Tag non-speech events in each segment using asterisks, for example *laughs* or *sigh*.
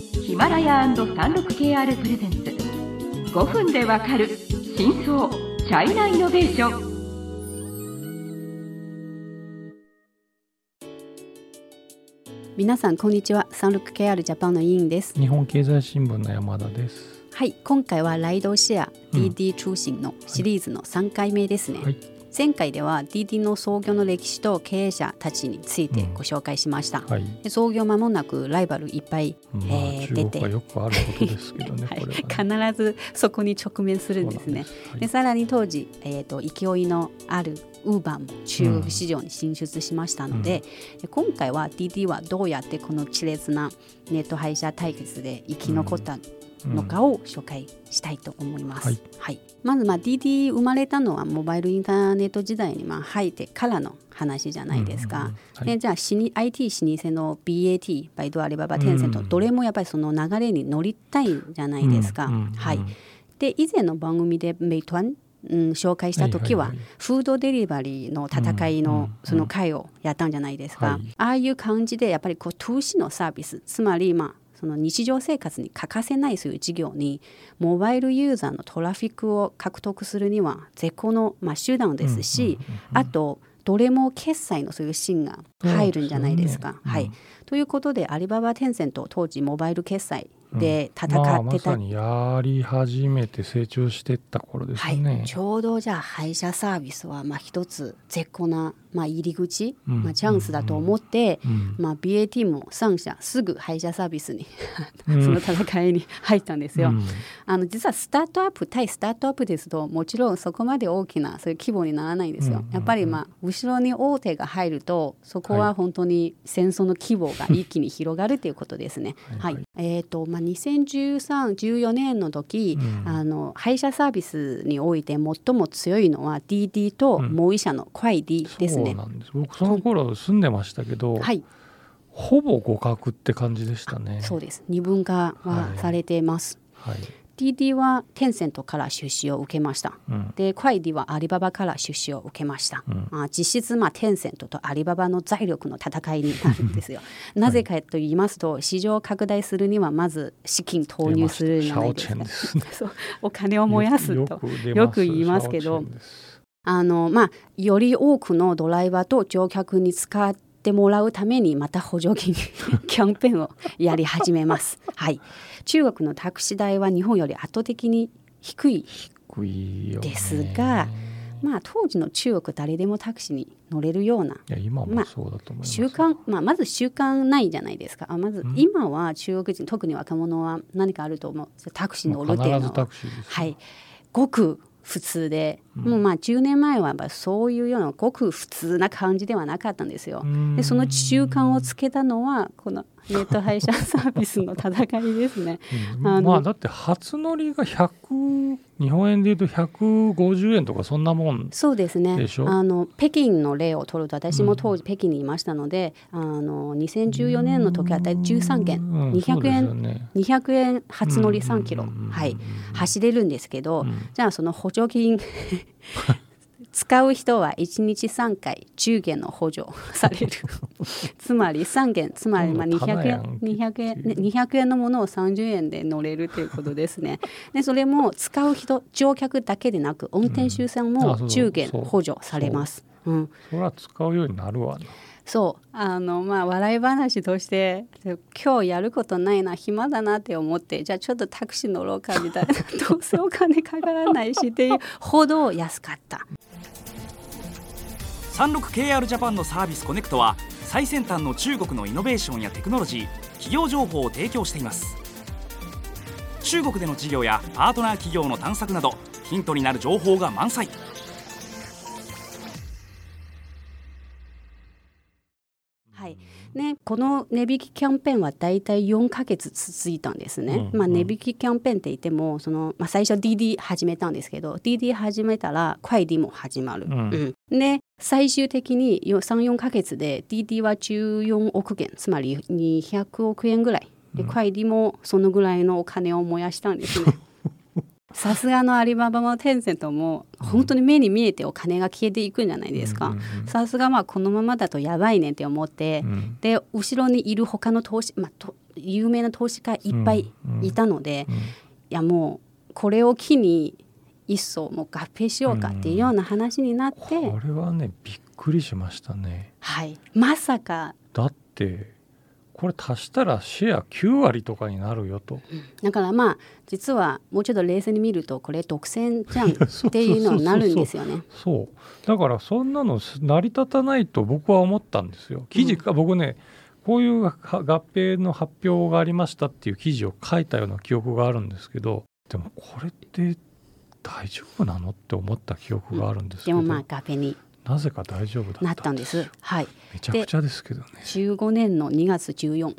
ヒマラヤ &36KR プレゼンツ。5分でわかる真相チャイナイノベーション。皆さんこんにちは。36KR ジャパンの委員です。日本経済新聞の山田です。はい今回はライドシェアうん。DD 通信のシリーズの3回目ですね、はい前回では DD の創業の歴史と経営者たちについてご紹介しました、はい。で創業間もなくライバルいっぱい、まあ、えー中国はよくあることですけどね、*laughs* は。い。ね、必ずそこに直面するんですね。そうなんでさらに当時、えー、と勢いのあるウーバーも中国市場に進出しましたので,、で今回は DD はどうやってこの熾烈なネット配車対決で生き残ったのかを紹介したいと思います。はい。はい。まずまあ DD 生まれたのはモバイルインターネット時代にまあ入ってからの話じゃないですか。でじゃあ IT 老舗の BAT バイドアリババテンセント、うんどれもやっぱりその流れに乗りたいじゃないですか。うんうんうんはい、で以前の番組でメイトワン、うん、紹介した時は,、フードデリバリーの戦いのうんうんうんその回をやったんじゃないですか、はい。ああいう感じでやっぱりこう投資のサービスつまりまあその日常生活に欠かせないそういう事業にモバイルユーザーのトラフィックを獲得するには絶好のまあ手段ですし、あとどれも決済のそういうシーンが入るんじゃないですか。すよねはい、ということでアリババテンセント当時モバイル決済で戦まあ、ってた。まさにやり始めて成長していった頃ですはい。ちょうどじゃあ配車サービスはまあ一つ絶好なまあ入り口、うん。まあ、チャンスだと思って、うん。まあ、BAT も3社すぐ配車サービスにうん。*laughs* その戦いに入ったんですよ。うん。あの実はスタートアップ対スタートアップですともちろんそこまで大きなそういう規模にならないんですよ。やっぱりまあ後ろに大手が入るとそこははい。本当に戦争の規模が一気に広がるということですね。ははい。いえーとまあ、2013-14年の時、うん。あの配車サービスにおいて最も強いのは DD とうん。もう一社のクワイ D ですね。そうなんです僕その頃住んでましたけど、はい、ほぼ互角って感じでしたね。そうです二分化はされています。はい DD はテンセントから出資を受けました。うんで、クワイディはアリババから出資を受けました。うんまあ、実質、まあ、テンセントとアリババの財力の戦いになるんですよ。なぜかと言いますと、市場を拡大するにはまず資金投入するじゃないですかすね。そうお金を燃やすと。よく言いますけどあのまあ、より多くのドライバーと乗客に使ってもらうためにまた補助金 *laughs* キャンペーンをやり始めます。はい、中国のタクシー代は日本より圧倒的に低いですがまあ、当時の中国誰でもタクシーに乗れるようなま。習慣、まあ、まず習慣ないじゃないですか。あまずん。今は中国人特に若者は何かあると思う？タクシー乗るっていうのは。はい。ごく普通で、うん。もうまあ10年前はやっぱそういうようなごく普通な感じではなかったんですよ。うん。でその習慣をつけたのはこのネット配車サービスの戦いですね。うん。あのまあだって初乗りが100日本円でいうと150円とかそんなもんそうですね。でしょ？あの北京の例を取ると私も当時北京にいましたので、あの2014年の時は大体13件、うん200そうですよ円ね200円初乗り3キロ、うんうんうんうん。はい、走れるんですけど、うん。じゃあその補助金使う人は1日3回10元の補助 *laughs* される。つまり3元つまりまあ200今度棚やん円200円ね200円のものを30円で乗れるということですね。*laughs* でそれも使う人乗客だけでなく運転手さんもうん。あそう10元補助されます、うん、それは使うようになるわな。そう。あのまあ笑い話として今日やることないな暇だなって思ってじゃあちょっとタクシー乗ろうかみたいな。どうせお金かからないしっていうほど安かった。36KR ジャパンのサービスコネクトは最先端の中国のイノベーションやテクノロジー企業情報を提供しています。中国での事業やパートナー企業の探索などヒントになる情報が満載。はい。ね、この値引きキャンペーンはだいたい4ヶ月続いたんですね。うん。まあ、値引きキャンペーンって言ってもその、まあ、最初 DD 始めたんですけど DD 始めたらクワイ D も始まる。うん。うん。で最終的に34ヶ月で DD は14億元つまり200億円ぐらい。で、クワイ D もそのぐらいのお金を燃やしたんですね。*laughs* さすがのアリババもテンセントも本当に目に見えてお金が消えていくんじゃないですか。うんうんうん。さすがまあこのままだとやばいねって思って、うん。で後ろにいる他の投資、まあ、と有名な投資家いっぱいいたので、うん。いやもうこれを機に一層もう合併しようかっていうような話になって、これはねびっくりしましたね。はい、まさか。だってこれ足したらシェア9割とかになるよと。だからまあ実はもうちょっと冷静に見るとこれ独占じゃん。っていうのになるんですよね。そう。だからそんなの成り立たないと僕は思ったんですよ。記事か、僕ねこういうは合併の発表がありましたっていう記事を書いたような記憶があるんですけどでもこれって大丈夫なのって思った記憶があるんですけど、でもまあ合併になぜか大丈夫だった。なったんです。はい、めちゃくちゃですけどね。15年の2月14うん。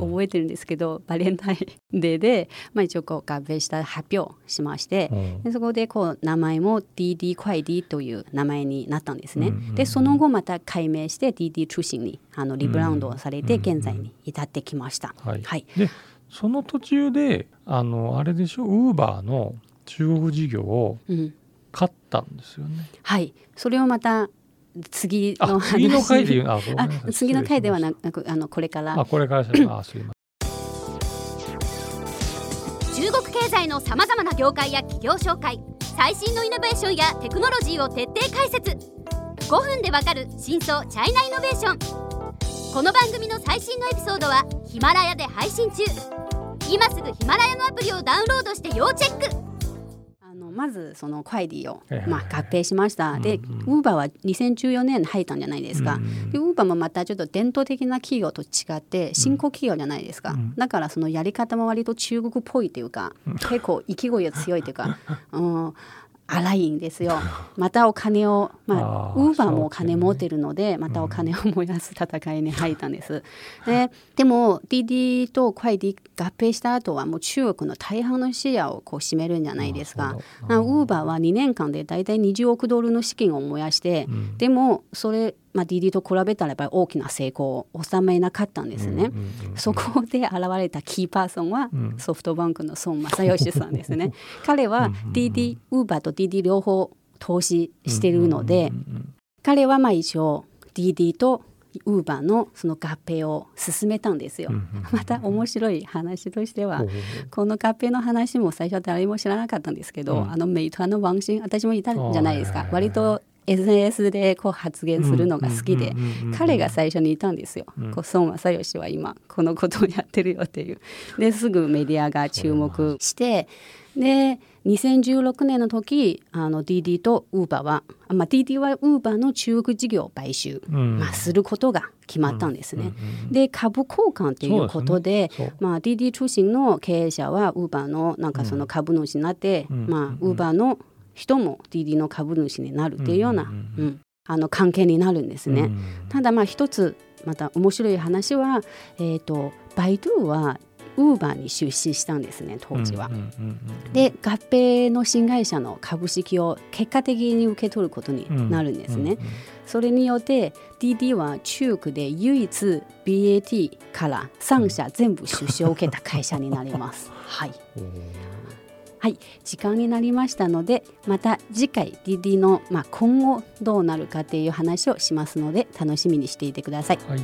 *laughs* 覚えてるんですけどバレンタインデーで、まあ、一応こう合併した発表しまして、うん。でそこでこう名前も DD クワイディという名前になったんですね。うんうんうんでその後また改名して DD 通信にあのリブラウンドをされてうんうんうん。現在に至ってきました。はい。はい。でその途中であのあれでしょ？ウーバーの中国事業をうん買ったんですよね。はい、それをまた次の次の回であ *laughs* 次の回では失なくあのこれから。あこれからあすいま中国経済のさまざまな業界や企業紹介最新のイノベーションやテクノロジーを徹底解説。5分でわかる真相チャイナイノベーション。この番組の最新のエピソードはヒマラヤで配信中。今すぐヒマラヤのアプリをダウンロードして要チェックまずそのクワイディをまあ合併しました。で、うん。ウーバーは2014年に入ったんじゃないですか。うんでウーバーもまたちょっと伝統的な企業と違って新興企業じゃないですか。うん。だからそのやり方も割と中国っぽいというか、結構意気込みが強いというか、*laughs* うん、荒いんですよ。*laughs* またお金を、まあ、ウーバーもお金持ってるので、またお金を燃やす戦いに入ったんです。ででも DD とクワイディ合併した後はもう中国の大半のシェアをこう占めるんじゃないですか。ウーバーは2年間で大体20億ドルの資金を燃やして、うんでもそれ、まあ、DD と比べたらやっぱり大きな成功を収めなかったんですね。そこで現れたキーパーソンはうん。ソフトバンクの孫正義さんですね。*laughs* 彼は DD、ウーバーと DD 両方投資してるので、彼はまあ一応 DD とウーバーのその合併を進めたんですよ。また面白い話としては、この合併の話も最初は誰も知らなかったんですけど、うん。あのメイトのワンシン私もいたんじゃないですか。割と SNS でこう発言するのが好きで、彼が最初にいたんですよ。うんこう孫正義は今このことをやってるよっていう。ですぐメディアが注目してで2016年の時あの DD とウーバーは、まあ、DD はウーバーの中国事業を買収、うんまあ、することが決まったんですね。うんうんで株交換ということででねまあ、DD 通信の経営者はウーバーのなんかその株主になって、うんまあ、うんウーバーの人も DD の株主になるっていうような、うんあの関係になるんですね。うんただまあ一つまた面白い話は、えー、とバイドゥはウーバーに出資したんですね当時は。で合併の新会社の株式を結果的に受け取ることになるんですね。それによって DD は中国で唯一 BAT から3社全部出資を受けた会社になります。*laughs* はい、うんはい、時間になりましたのでまた次回 DD の、まあ、今後どうなるかという話をしますので楽しみにしていてください。はい